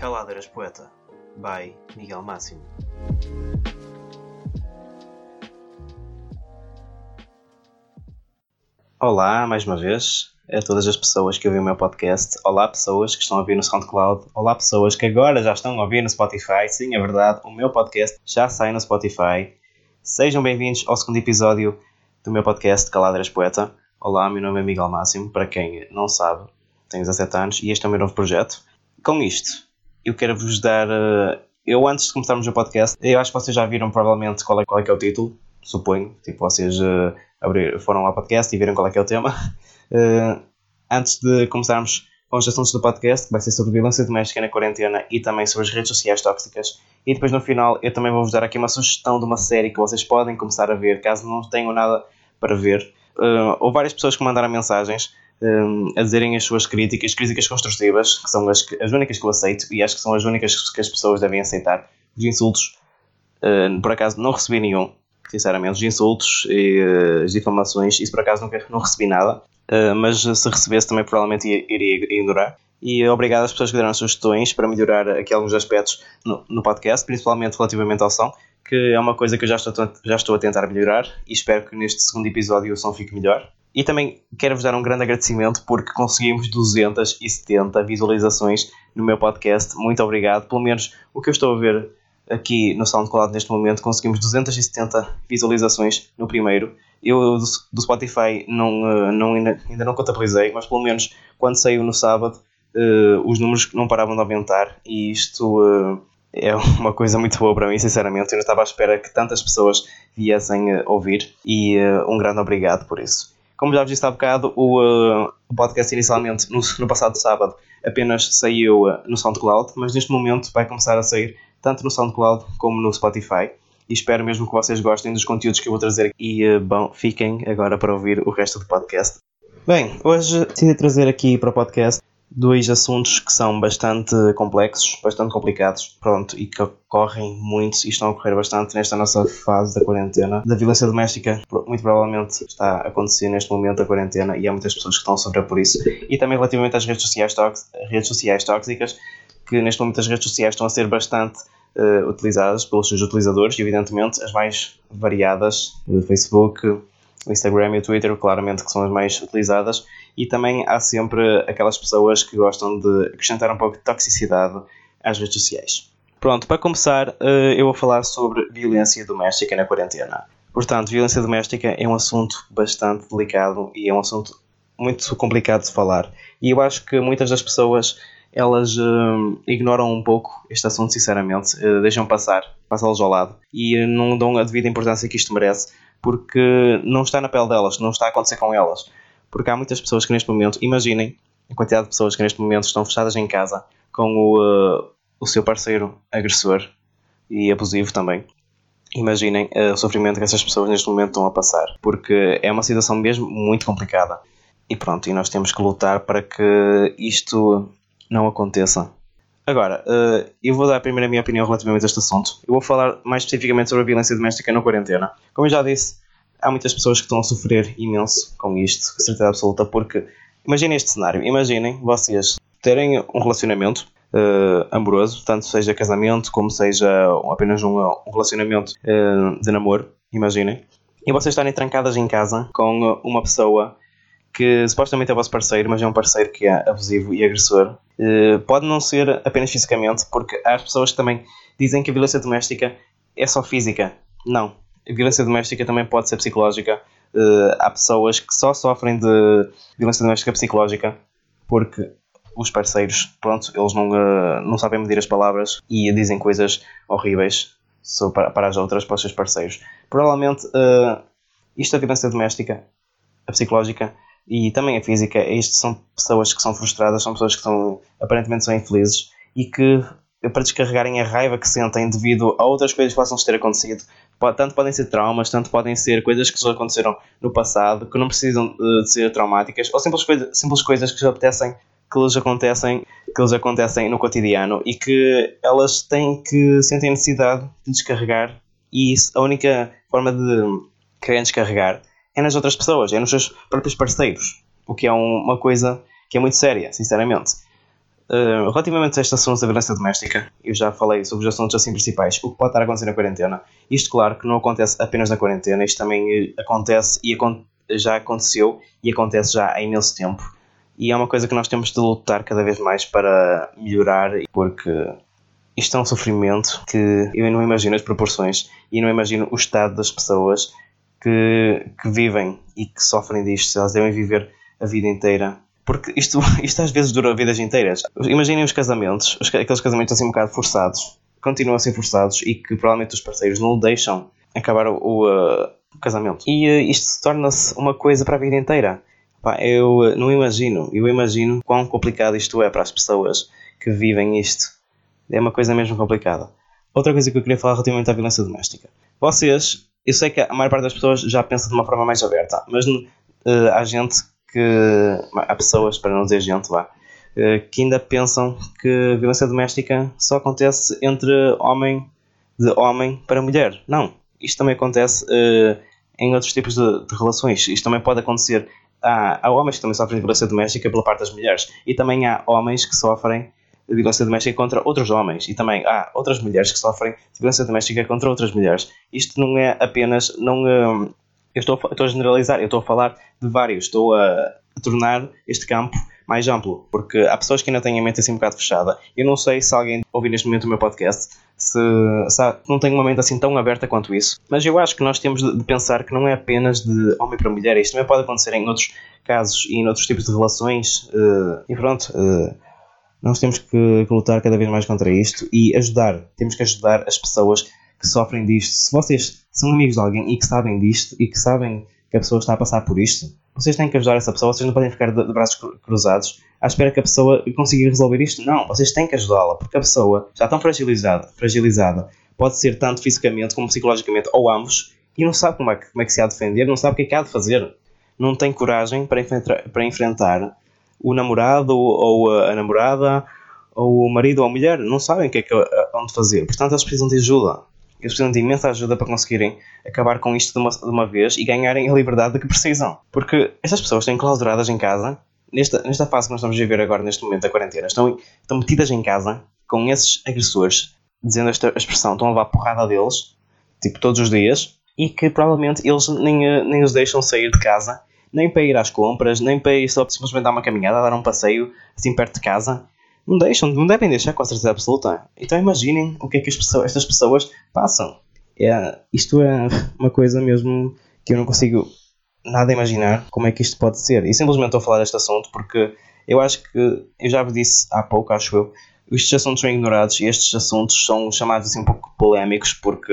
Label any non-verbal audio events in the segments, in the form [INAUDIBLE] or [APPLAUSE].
Caladeiras Poeta, by Miguel Máximo. Olá, mais uma vez, a todas as pessoas que ouvem o meu podcast. Olá, pessoas que estão a ouvir no SoundCloud. Olá, pessoas que agora já estão a ouvir no Spotify. Sim, é verdade, o meu podcast já sai no Spotify. Sejam bem-vindos ao segundo episódio do meu podcast Caladeiras Poeta. Olá, meu nome é Miguel Máximo. Para quem não sabe, tenho 17 anos e este é o meu novo projeto. Com isto, eu quero vos dar. Uh, eu, antes de começarmos o podcast, eu acho que vocês já viram provavelmente qual é, qual é que é o título, suponho. Tipo, vocês uh, abrir, foram ao podcast e viram qual é que é o tema. Uh, [LAUGHS] antes de começarmos com os assuntos do podcast, que vai ser sobre violência doméstica na quarentena e também sobre as redes sociais tóxicas. E depois no final eu também vou-vos dar aqui uma sugestão de uma série que vocês podem começar a ver, caso não tenham nada para ver. Uh, várias pessoas que mandaram mensagens um, a dizerem as suas críticas, críticas construtivas, que são as, as únicas que eu aceito e acho que são as únicas que as pessoas devem aceitar. Os insultos, uh, por acaso, não recebi nenhum, sinceramente. Os insultos e uh, as difamações, isso por acaso nunca não recebi nada, uh, mas se recebesse também provavelmente iria ignorar. E obrigado às pessoas que deram sugestões para melhorar aqui alguns aspectos no, no podcast, principalmente relativamente ao som, que é uma coisa que eu já estou, já estou a tentar melhorar e espero que neste segundo episódio o som fique melhor. E também quero-vos dar um grande agradecimento porque conseguimos 270 visualizações no meu podcast. Muito obrigado. Pelo menos o que eu estou a ver aqui no SoundCloud neste momento, conseguimos 270 visualizações no primeiro. Eu do, Spotify não, eh, não, ainda, não contabilizei, mas pelo menos quando saiu no sábado uh, os números não paravam de aumentar e isto uh, é uma coisa muito boa para mim, sinceramente. Eu não estava à espera que tantas pessoas viessem uh, ouvir e um grande obrigado por isso. Como já vos disse há bocado, o, uh, podcast inicialmente, no, no, passado sábado, apenas saiu uh, no SoundCloud, mas neste momento vai começar a sair tanto no SoundCloud como no Spotify. E espero mesmo que vocês gostem dos conteúdos que eu vou trazer. E, uh, bom, fiquem agora para ouvir o resto do podcast. Bem, hoje decidi trazer aqui para o podcast dois assuntos que são bastante complexos, bastante complicados, pronto, e que ocorrem muito e estão a ocorrer bastante nesta nossa fase da quarentena. Da violência doméstica, muito provavelmente está a acontecer neste momento da quarentena e há muitas pessoas que estão a sofrer por isso. E também relativamente às redes sociais, redes sociais tóxicas, que neste momento as redes sociais estão a ser bastante uh, utilizadas pelos seus utilizadores, e evidentemente as mais variadas, o Facebook, o Instagram e o Twitter, claramente que são as mais utilizadas, e também há sempre aquelas pessoas que gostam de acrescentar um pouco de toxicidade às redes sociais. Pronto, para começar, eh, eu vou falar sobre violência doméstica na quarentena. Portanto, violência doméstica é um assunto bastante delicado e é um assunto muito complicado de falar. E eu acho que muitas das pessoas elas uh, ignoram um pouco este assunto, sinceramente, uh, deixam passar, passá-los ao lado e não dão a devida importância que isto merece, porque não está na pele delas, não está a acontecer com elas. Porque há muitas pessoas que neste momento, imaginem a quantidade de pessoas que neste momento estão fechadas em casa com o, uh, o seu parceiro agressor e abusivo também. Imaginem uh, o sofrimento que essas pessoas neste momento estão a passar, porque é uma situação mesmo muito complicada. E pronto, e nós temos que lutar para que isto não aconteça. Agora, uh, eu vou dar primeiro a minha opinião relativamente a este assunto. Eu vou falar mais especificamente sobre a violência doméstica na quarentena. Como eu já disse, há muitas pessoas que estão a sofrer imenso com isto, com certeza absoluta, porque imaginem este cenário, imaginem vocês terem um relacionamento uh, amoroso, tanto seja casamento como seja apenas um, um relacionamento uh, de namoro, imaginem, e vocês estarem trancadas em casa com uma pessoa que supostamente é vosso parceiro, mas é um parceiro que é abusivo e agressor. Uh, pode não ser apenas fisicamente, porque há pessoas que também dizem que a violência doméstica é só física. Não, violência doméstica também pode ser psicológica. Uh, há pessoas que só sofrem de violência doméstica psicológica porque os parceiros, pronto, eles não, uh, não sabem medir as palavras e dizem coisas horríveis para, para as outras, para os seus parceiros. Provavelmente, uh, isto é violência doméstica, a psicológica e também a física, isto são pessoas que são frustradas, são pessoas que são, aparentemente são infelizes e que para descarregarem a raiva que sentem devido a outras coisas que possam ter acontecido. Tanto podem ser traumas, tanto podem ser coisas que já aconteceram no passado, que não precisam de ser traumáticas, ou simples, coisa, simples coisas que lhes apetecem, que lhes acontecem, que lhes acontecem no cotidiano e que elas têm que sentem necessidade de descarregar e isso, a única forma de querem descarregar é nas outras pessoas, é nos seus próprios parceiros, o que é um, uma coisa que é muito séria, sinceramente Uh, relativamente a este assunto da violência doméstica, eu já falei sobre os assuntos assim principais, o que pode estar a acontecer na quarentena. Isto, claro, que não acontece apenas na quarentena, isto também acontece e já aconteceu e acontece já há imenso tempo. E é uma coisa que nós temos de lutar cada vez mais para melhorar, porque isto é um sofrimento que eu não imagino as proporções e não imagino o estado das pessoas que, que vivem e que sofrem disto, elas devem viver a vida inteira porque isto, [LAUGHS] isto às vezes dura vidas inteiras. Imaginem os casamentos, os, aqueles casamentos assim um bocado forçados, continuam a ser forçados e que provavelmente os parceiros não deixam acabar o, o, uh, o casamento. E uh, isto torna-se uma coisa para a vida inteira. Pá, eu uh, não imagino, eu imagino quão complicado isto é para as pessoas que vivem isto. É uma coisa mesmo complicada. Outra coisa que eu queria falar relativamente à violência doméstica. Vocês, eu sei que a maior parte das pessoas já pensa de uma forma mais aberta, mas uh, há gente que há pessoas, para não dizer gente, vá, eh, que ainda pensam que violência doméstica só acontece entre homem de homem para mulher. Não, isto também acontece uh, em outros tipos de, de, relações. Isto também pode acontecer. Há, há homens que também sofrem violência doméstica pela parte das mulheres e também há homens que sofrem violência doméstica contra outros homens e também há outras mulheres que sofrem violência doméstica contra outras mulheres. Isto não é apenas, não, uh, eu estou, estou a generalizar, eu estou a falar de vários, estou a, a, tornar este campo mais amplo, porque há pessoas que ainda têm a mente assim um bocado fechada. Eu não sei se alguém ouvir neste momento o meu podcast, se, se não tem uma mente assim tão aberta quanto isso, mas eu acho que nós temos de, pensar que não é apenas de homem para mulher, isto também pode acontecer em outros casos e em outros tipos de relações, uh, e pronto. Uh, nós temos que lutar cada vez mais contra isto e ajudar, temos que ajudar as pessoas que sofrem disto. Se vocês são amigos de alguém e que sabem disto e que sabem que a pessoa está a passar por isto, vocês têm que ajudar essa pessoa, vocês não podem ficar de, braços cruzados à espera que a pessoa consiga resolver isto. Não, vocês têm que ajudá-la, porque a pessoa está tão fragilizada, fragilizada, pode ser tanto fisicamente como psicologicamente, ou ambos, e não sabe como é que, como é que se há de defender, não sabe o que é que há de fazer. Não tem coragem para enfrentar, para enfrentar o namorado ou a namorada ou o marido ou a mulher, não sabem o que é que, onde fazer. Portanto, eles precisam de ajuda. Eles precisam de imensa ajuda para conseguirem acabar com isto de uma, de uma vez e ganharem a liberdade de que precisam. Porque estas pessoas estão clausuradas em casa, nesta, nesta fase que nós estamos a viver agora, neste momento da quarentena, estão, estão metidas em casa com esses agressores, dizendo esta expressão, estão a levar porrada deles, tipo todos os dias, e que provavelmente eles nem, nem os deixam sair de casa, nem para ir às compras, nem para ir só simplesmente dar uma caminhada, dar um passeio assim perto de casa não deixam, não devem deixar com a certeza absoluta. Então imaginem o que é que pessoas, estas pessoas passam. É, isto é uma coisa mesmo que eu não consigo nada imaginar como é que isto pode ser. E simplesmente estou a falar deste assunto porque eu acho que, eu já vos disse há pouco, acho eu, estes assuntos são ignorados e estes assuntos são chamados assim um pouco polémicos porque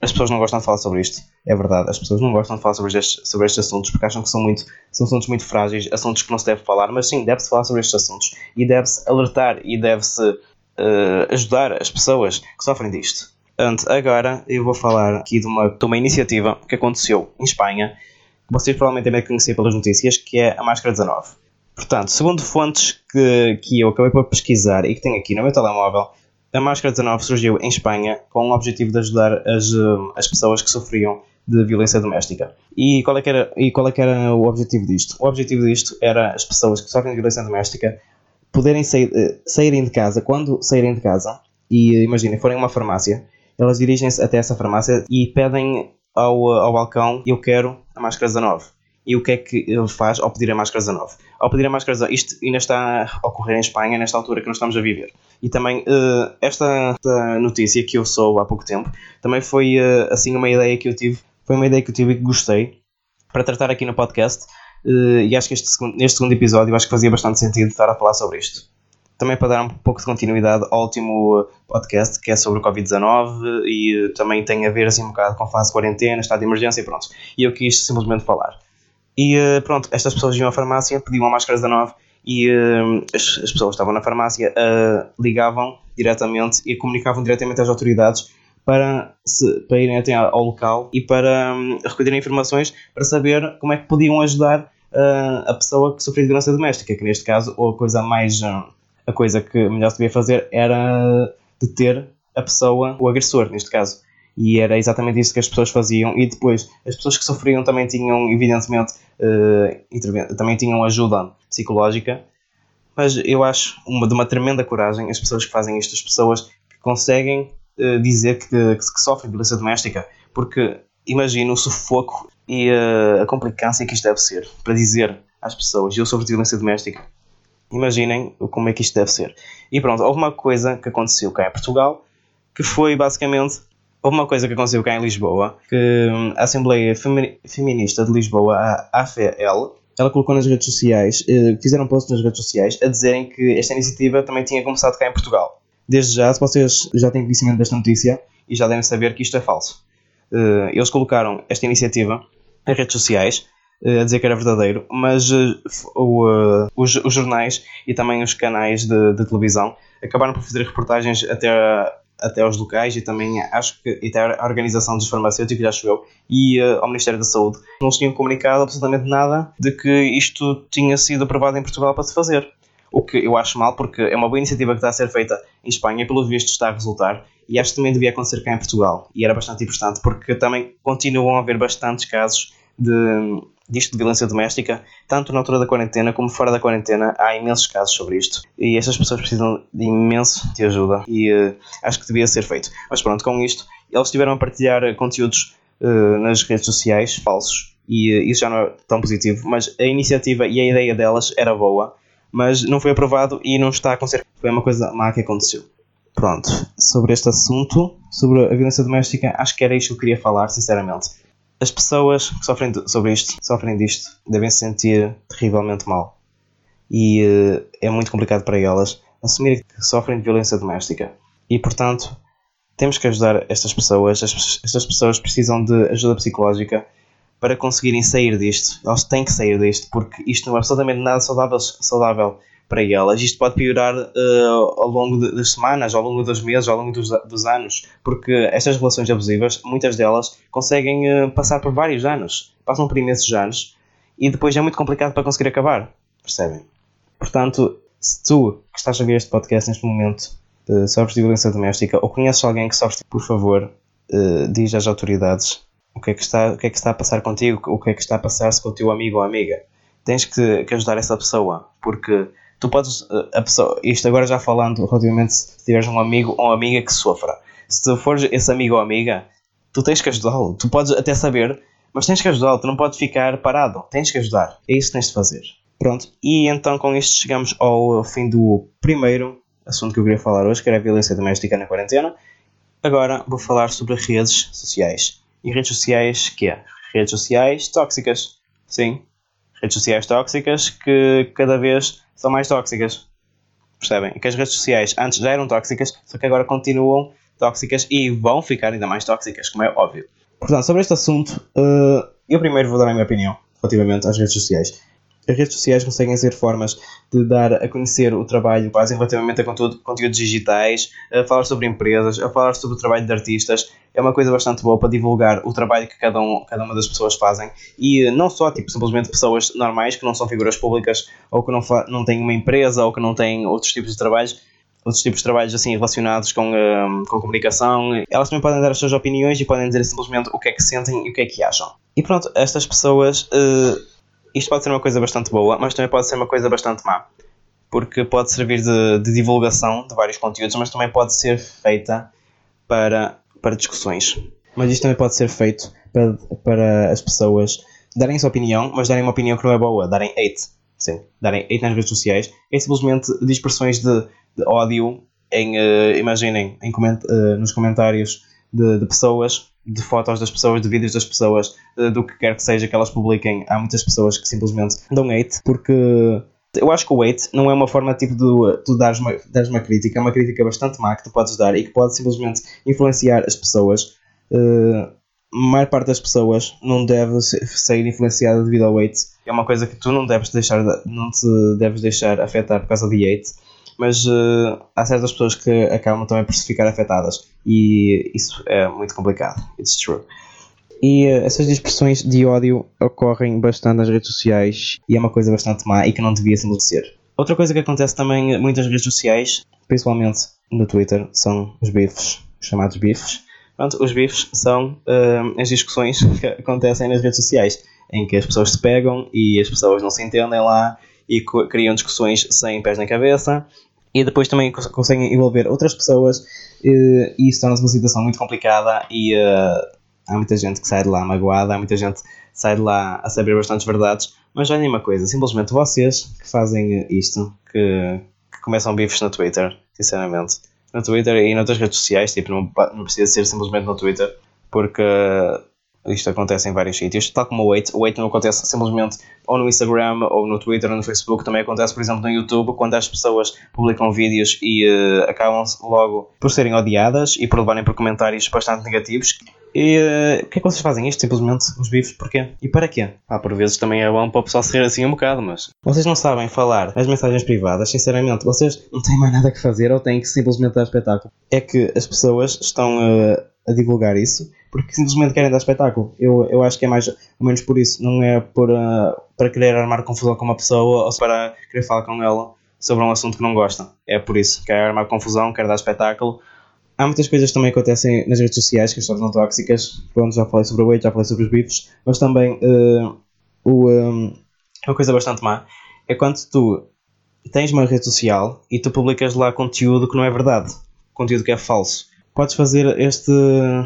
as pessoas não gostam de falar sobre isto. É verdade, as pessoas não gostam de falar sobre estes, sobre estes assuntos porque acham que são, muito, são assuntos muito frágeis, assuntos que não se deve falar, mas sim, deve-se falar sobre estes assuntos e deve-se alertar e deve-se uh, ajudar as pessoas que sofrem disto. Portanto, agora eu vou falar aqui de uma, de uma iniciativa que aconteceu em Espanha, que vocês provavelmente devem conhecer pelas notícias, que é a Máscara 19. Portanto, segundo fontes que, que eu acabei por pesquisar e que tenho aqui no meu telemóvel, a Máscara 19 surgiu em Espanha com o objetivo de ajudar as, eh, as pessoas que sofriam de violência doméstica. E qual, é que era, e qual é que era o objetivo disto? O objetivo disto era as pessoas que sofrem de violência doméstica poderem sair, eh, saírem de casa, quando saírem de casa, e imaginem, forem a uma farmácia, elas dirigem-se até essa farmácia e pedem ao, ao balcão: Eu quero a máscara 19 e o que é que ele faz ao pedir a máscara 19? Ao pedir a máscara 19, isto ainda está a ocorrer em Espanha, nesta altura que nós estamos a viver. E também, esta, notícia que eu sou há pouco tempo, também foi assim uma ideia que eu tive, foi uma ideia que eu tive e que gostei para tratar aqui no podcast. Uh, e acho que este, neste segundo episódio acho que fazia bastante sentido estar a falar sobre isto. Também para dar um pouco de continuidade ao último podcast que é sobre o Covid-19 e também tem a ver assim um bocado com a fase de quarentena, estado de emergência e pronto. E eu quis simplesmente falar. E pronto, estas pessoas iam à farmácia, pediam a máscara 19 e as, as, pessoas estavam na farmácia uh, ligavam diretamente e comunicavam diretamente às autoridades para, se, para irem até ao local e para um, recolherem informações para saber como é que podiam ajudar a pessoa que sofreu de violência doméstica, que neste caso a coisa mais a coisa que melhor se devia fazer era deter a pessoa, o agressor neste caso. E era exatamente isso que as pessoas faziam. E depois as pessoas que sofriam também tinham evidentemente uh, também tinham ajuda psicológica. Mas eu acho uma, de uma tremenda coragem as pessoas que fazem isto, as pessoas que conseguem uh, dizer que, que, que sofrem violência doméstica, porque imagino o sufoco e uh, a complicância que isto deve ser para dizer às pessoas: Eu sofro de violência doméstica. Imaginem como é que isto deve ser. E pronto, houve uma coisa que aconteceu cá em Portugal que foi basicamente. Houve uma coisa que aconteceu cá em Lisboa que hum, a Assembleia Feminista de Lisboa, a AFL, ela colocou nas redes sociais, eh, fizeram posts nas redes sociais a dizerem que esta iniciativa também tinha começado cá em Portugal. Desde já, se vocês já têm conhecimento desta notícia e já devem saber que isto é falso. Eh, eles colocaram esta iniciativa nas redes sociais eh, a dizer que era verdadeiro, mas os, os, jornais e também os canais de, de televisão acabaram por fazer reportagens até até aos locais e também acho que até a organização dos farmacêuticos, já chegou, e uh, ao Ministério da Saúde. Não se tinham comunicado absolutamente nada de que isto tinha sido aprovado em Portugal para se fazer. O que eu acho mal, porque é uma boa iniciativa que está a ser feita em Espanha e, pelo visto, está a resultar. E acho que também devia acontecer cá em Portugal. E era bastante importante, porque também continuam a haver bastantes casos de, disto de violência doméstica, tanto na altura da quarentena como fora da quarentena, há imensos casos sobre isto. E estas pessoas precisam de imenso de ajuda e uh, acho que devia ser feito. Mas pronto, com isto, eles estiveram a partilhar conteúdos uh, nas redes sociais falsos e isso já não é tão positivo, mas a iniciativa e a ideia delas era boa, mas não foi aprovado e não está a acontecer. Foi uma coisa má que aconteceu. Pronto, sobre este assunto, sobre a violência doméstica, acho que era isto que eu queria falar, sinceramente. As pessoas que sofrem sobre isto, sofrem disto, devem se sentir terrivelmente mal. E uh, é muito complicado para elas assumir que sofrem de violência doméstica. E portanto, temos que ajudar estas pessoas. Estas pessoas precisam de ajuda psicológica para conseguirem sair disto. Elas têm que sair disto, porque isto não é absolutamente nada saudável, saudável para elas. Isto pode piorar uh, ao longo de, das semanas, ao longo dos meses, ao longo dos, dos, anos, porque estas relações abusivas, muitas delas, conseguem uh, passar por vários anos, passam por imensos anos e depois é muito complicado para conseguir acabar, percebem? Portanto, se tu que estás a ver este podcast neste momento uh, sofres de violência doméstica ou conheces alguém que sofre, por favor, uh, diz às autoridades o que, é que está, o que é que está a passar contigo, o que é que está a passar-se com o teu amigo ou amiga. Tens que, que ajudar essa pessoa, porque tu podes, eh, a pessoa, isto agora já falando relativamente se tiveres um amigo ou amiga que sofra, se tu fores esse amigo ou amiga, tu tens que ajudá-lo. Tu podes até saber, mas tens que ajudá-lo, tu não podes ficar parado, tens que ajudar. É isso que tens de fazer. Pronto, e então com isto chegamos ao fim do primeiro assunto que eu queria falar hoje, que era a violência doméstica na quarentena. Agora vou falar sobre redes sociais. E redes sociais que é? Redes sociais tóxicas. Sim, redes sociais tóxicas que cada vez são mais tóxicas. Percebem? Que as redes sociais antes já eram tóxicas, só que agora continuam tóxicas e vão ficar ainda mais tóxicas, como é óbvio. Portanto, sobre este assunto, uh, eu primeiro vou dar a minha opinião relativamente às redes sociais as redes sociais conseguem ser formas de dar a conhecer o trabalho quase relativamente a conteúdo, conteúdos digitais, a falar sobre empresas, a falar sobre o trabalho de artistas. É uma coisa bastante boa para divulgar o trabalho que cada, um, cada uma das pessoas fazem e não só tipo, simplesmente pessoas normais que não são figuras públicas ou que não, não têm uma empresa ou que não têm outros tipos de trabalhos, outros tipos de trabalhos assim relacionados com, uh, com comunicação. Elas também podem dar as suas opiniões e podem dizer simplesmente o que é que sentem e o que é que acham. E pronto, estas pessoas. Uh, isto pode ser uma coisa bastante boa, mas também pode ser uma coisa bastante má. Porque pode servir de, de divulgação de vários conteúdos, mas também pode ser feita para, para discussões. Mas isto também pode ser feito para, para as pessoas darem sua opinião, mas darem uma opinião que não é boa, darem hate. Sim, darem hate nas redes sociais. É simplesmente de expressões de, de ódio em, uh, imaginem, em coment uh, nos comentários de, de pessoas de fotos das pessoas, de vídeos das pessoas, eh, do que quer que seja que elas publiquem. Há muitas pessoas que simplesmente dão hate, porque eu acho que o hate não é uma forma tipo de tu dares uma, dares uma crítica, é uma crítica bastante má que tu podes dar e que pode simplesmente influenciar as pessoas. Uh, a maior parte das pessoas não deve sair influenciada devido ao hate. É uma coisa que tu não deves deixar, não te deves deixar afetar por causa de hate mas uh, há certas pessoas que acabam também por se ficar afetadas e isso é muito complicado. It's true. E uh, essas expressões de ódio ocorrem bastante nas redes sociais e é uma coisa bastante má e que não devia ser. Outra coisa que acontece também muito nas redes sociais, principalmente no Twitter, são os bifes, chamados bifes. Pronto, os bifes são uh, as discussões [LAUGHS] que acontecem nas redes sociais, em que as pessoas se pegam e as pessoas não se entendem lá e criam discussões sem pés na cabeça. E depois também conseguem envolver outras pessoas e isso torna-se uma situação muito complicada e uh, há muita gente que sai de lá magoada, há muita gente que sai de lá a saber bastantes verdades. Mas olhem uma coisa, simplesmente vocês que fazem isto, que, que começam bifes no Twitter, sinceramente. No Twitter e noutras redes sociais, tipo, não, não precisa ser simplesmente no Twitter, porque isto acontece em vários sítios, tal como o Wait. O Wait não acontece simplesmente ou no Instagram, ou no Twitter, ou no Facebook. Também acontece, por exemplo, no YouTube, quando as pessoas publicam vídeos e uh, acabam logo por serem odiadas e por levarem por comentários bastante negativos. E uh, o que é que vocês fazem isto? Simplesmente os bifes, porquê? E para quê? Ah, por vezes também é bom para o pessoal se rir assim um bocado, mas vocês não sabem falar as mensagens privadas, sinceramente, vocês não têm mais nada que fazer ou têm que simplesmente dar espetáculo. É que as pessoas estão uh, a divulgar isso porque simplesmente querem dar espetáculo. Eu, eu acho que é mais ou menos por isso, não é por, uh, para querer armar confusão com uma pessoa ou para querer falar com ela sobre um assunto que não gosta. É por isso, quer armar confusão, quer dar espetáculo. Há muitas coisas também que acontecem nas redes sociais que as não tóxicas. Pronto, já falei sobre o weight, já falei sobre os bifes, mas também uh, o, um, uma coisa bastante má é quando tu tens uma rede social e tu publicas lá conteúdo que não é verdade, conteúdo que é falso podes fazer este.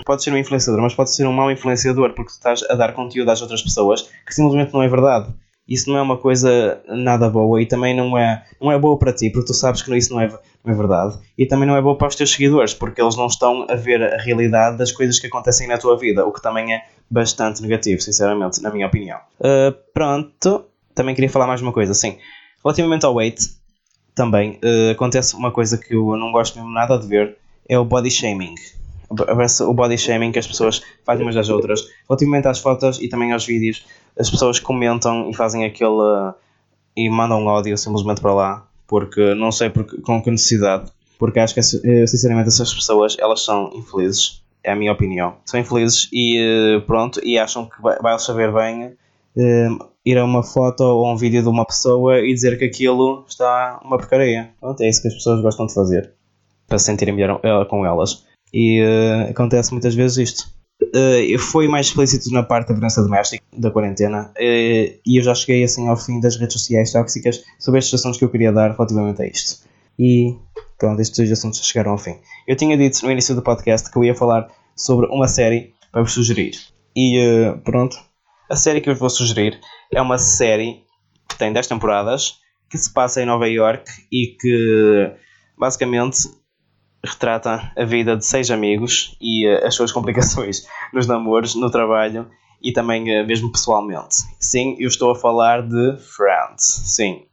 Podes ser um influenciador, mas podes ser um mau influenciador porque estás a dar conteúdo às outras pessoas que simplesmente não é verdade. Isso não é uma coisa nada boa e também não é, não é boa para ti porque tu sabes que isso não é, não é verdade. E também não é boa para os teus seguidores porque eles não estão a ver a realidade das coisas que acontecem na tua vida, o que também é bastante negativo, sinceramente, na minha opinião. Uh, pronto, também queria falar mais uma coisa, sim. Relativamente ao weight, também uh, acontece uma coisa que eu não gosto mesmo nada de ver é o body shaming. O body shaming que as pessoas fazem umas às outras. Relativamente às fotos e também aos vídeos, as pessoas comentam e fazem aquele. e mandam ódio simplesmente para lá, porque não sei porque, com que necessidade. Porque acho que, eh, sinceramente, essas pessoas elas são infelizes, é a minha opinião. São infelizes e eh, pronto, e acham que vai saber bem eh, ir a uma foto ou um vídeo de uma pessoa e dizer que aquilo está uma porcaria. Pronto, é isso que as pessoas gostam de fazer para se sentirem melhor eh, com elas. E uh, acontece muitas vezes isto. Uh, foi mais explícito na parte da violência doméstica da quarentena uh, e eu já cheguei assim ao fim das redes sociais tóxicas sobre estes assuntos que eu queria dar relativamente a isto. E pronto, estes dois assuntos chegaram ao fim. Eu tinha dito no início do podcast que eu ia falar sobre uma série para vos sugerir. E uh, pronto, a série que eu vos vou sugerir é uma série que tem 10 temporadas, que se passa em Nova York e que basicamente retrata a vida de seis amigos e uh, as suas [LAUGHS] complicações nos namoros, no trabalho e também uh, mesmo pessoalmente. Sim, eu estou a falar de Friends. Sim.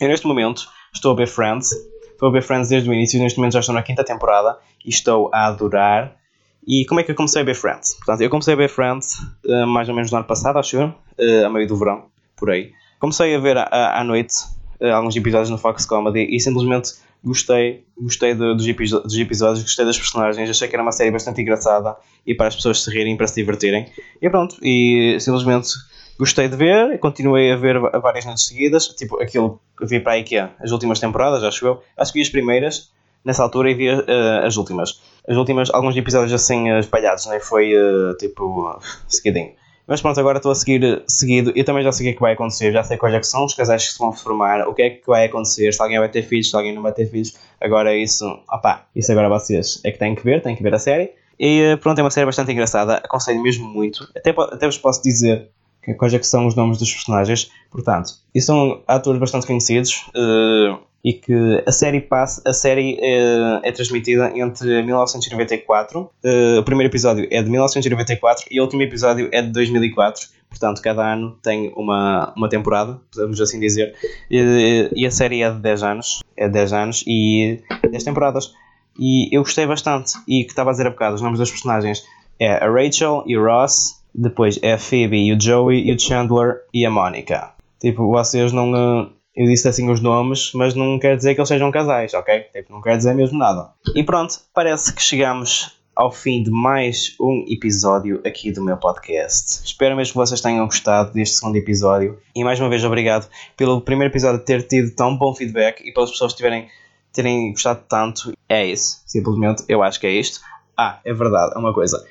Eu neste momento estou a ver Friends. Estou a ver Friends desde o início, neste momento já estou na quinta temporada e estou a adorar. E como é que eu comecei a ver Friends? Portanto, eu comecei a ver Friends uh, mais ou menos no ano passado, acho eu, a meio do verão, por aí. Comecei a ver à, à noite alguns episódios no Fox Comedy e simplesmente gostei, gostei de, dos, dos, episódios, gostei das personagens, achei que era uma série bastante engraçada e para as pessoas se rirem, para se divertirem. E pronto, e simplesmente gostei de ver, continuei a ver várias noites seguidas, tipo aquilo que vi para a IKEA, as últimas temporadas, acho eu. Acho que vi as primeiras nessa altura e vi uh, as últimas. As últimas, alguns episódios assim uh, espalhados, né? foi uh, tipo seguidinho. Mas pronto, agora estou a seguir seguido. Eu também já sei o que é que vai acontecer, já sei quais é são os casais que se vão formar, o que é que vai acontecer, se alguém vai ter filhos, se alguém não vai ter filhos. Agora é isso, opá, isso agora vocês é que têm que ver, têm que ver a série. E eh, pronto, é uma série bastante engraçada, aconselho mesmo muito. Até, até vos posso dizer quais é que são os nomes dos personagens. Portanto, e são atores bastante conhecidos. Uh, e que a série passa, a série é, é transmitida entre 1994, uh, eh, o primeiro episódio é de 1994 e o último episódio é de 2004. Portanto, cada ano tem uma, uma temporada, podemos assim dizer. E, e a série é de 10 anos, é de 10 anos e 10 temporadas. E eu gostei bastante. E que estava a dizer a bocado, os nomes dos personagens é a Rachel e o Ross, depois é a Phoebe e o Joey e o Chandler e a Monica. Tipo, vocês não eu disse assim os nomes, mas não quer dizer que eles sejam casais, ok? Tipo, não quer dizer mesmo nada. E pronto, parece que chegamos ao fim de mais um episódio aqui do meu podcast. Espero mesmo que vocês tenham gostado deste segundo episódio. E mais uma vez, obrigado pelo primeiro episódio ter tido tão bom feedback e pelas pessoas tiverem, terem gostado tanto. É isso, simplesmente, eu acho que é isto. Ah, é verdade, é uma coisa.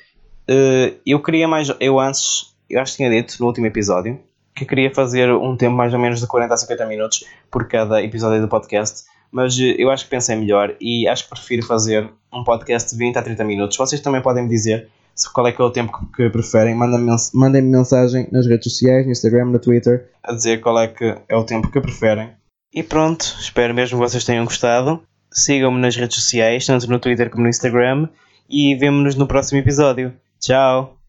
Uh, eu queria mais. Eu antes, eu acho que tinha dito no último episódio que queria fazer um tempo mais ou menos de 40 a 50 minutos por cada episódio do podcast, mas eh, eu acho que pensei melhor e acho que prefiro fazer um podcast de 20 a 30 minutos. Vocês também podem me dizer qual é que é o tempo que preferem. Mandem-me mensagem nas redes sociais, no Instagram, no Twitter, a dizer qual é que é o tempo que preferem. E pronto, espero mesmo que vocês tenham gostado. Sigam-me nas redes sociais, tanto no Twitter como no Instagram, e vemo-nos no próximo episódio. Tchau!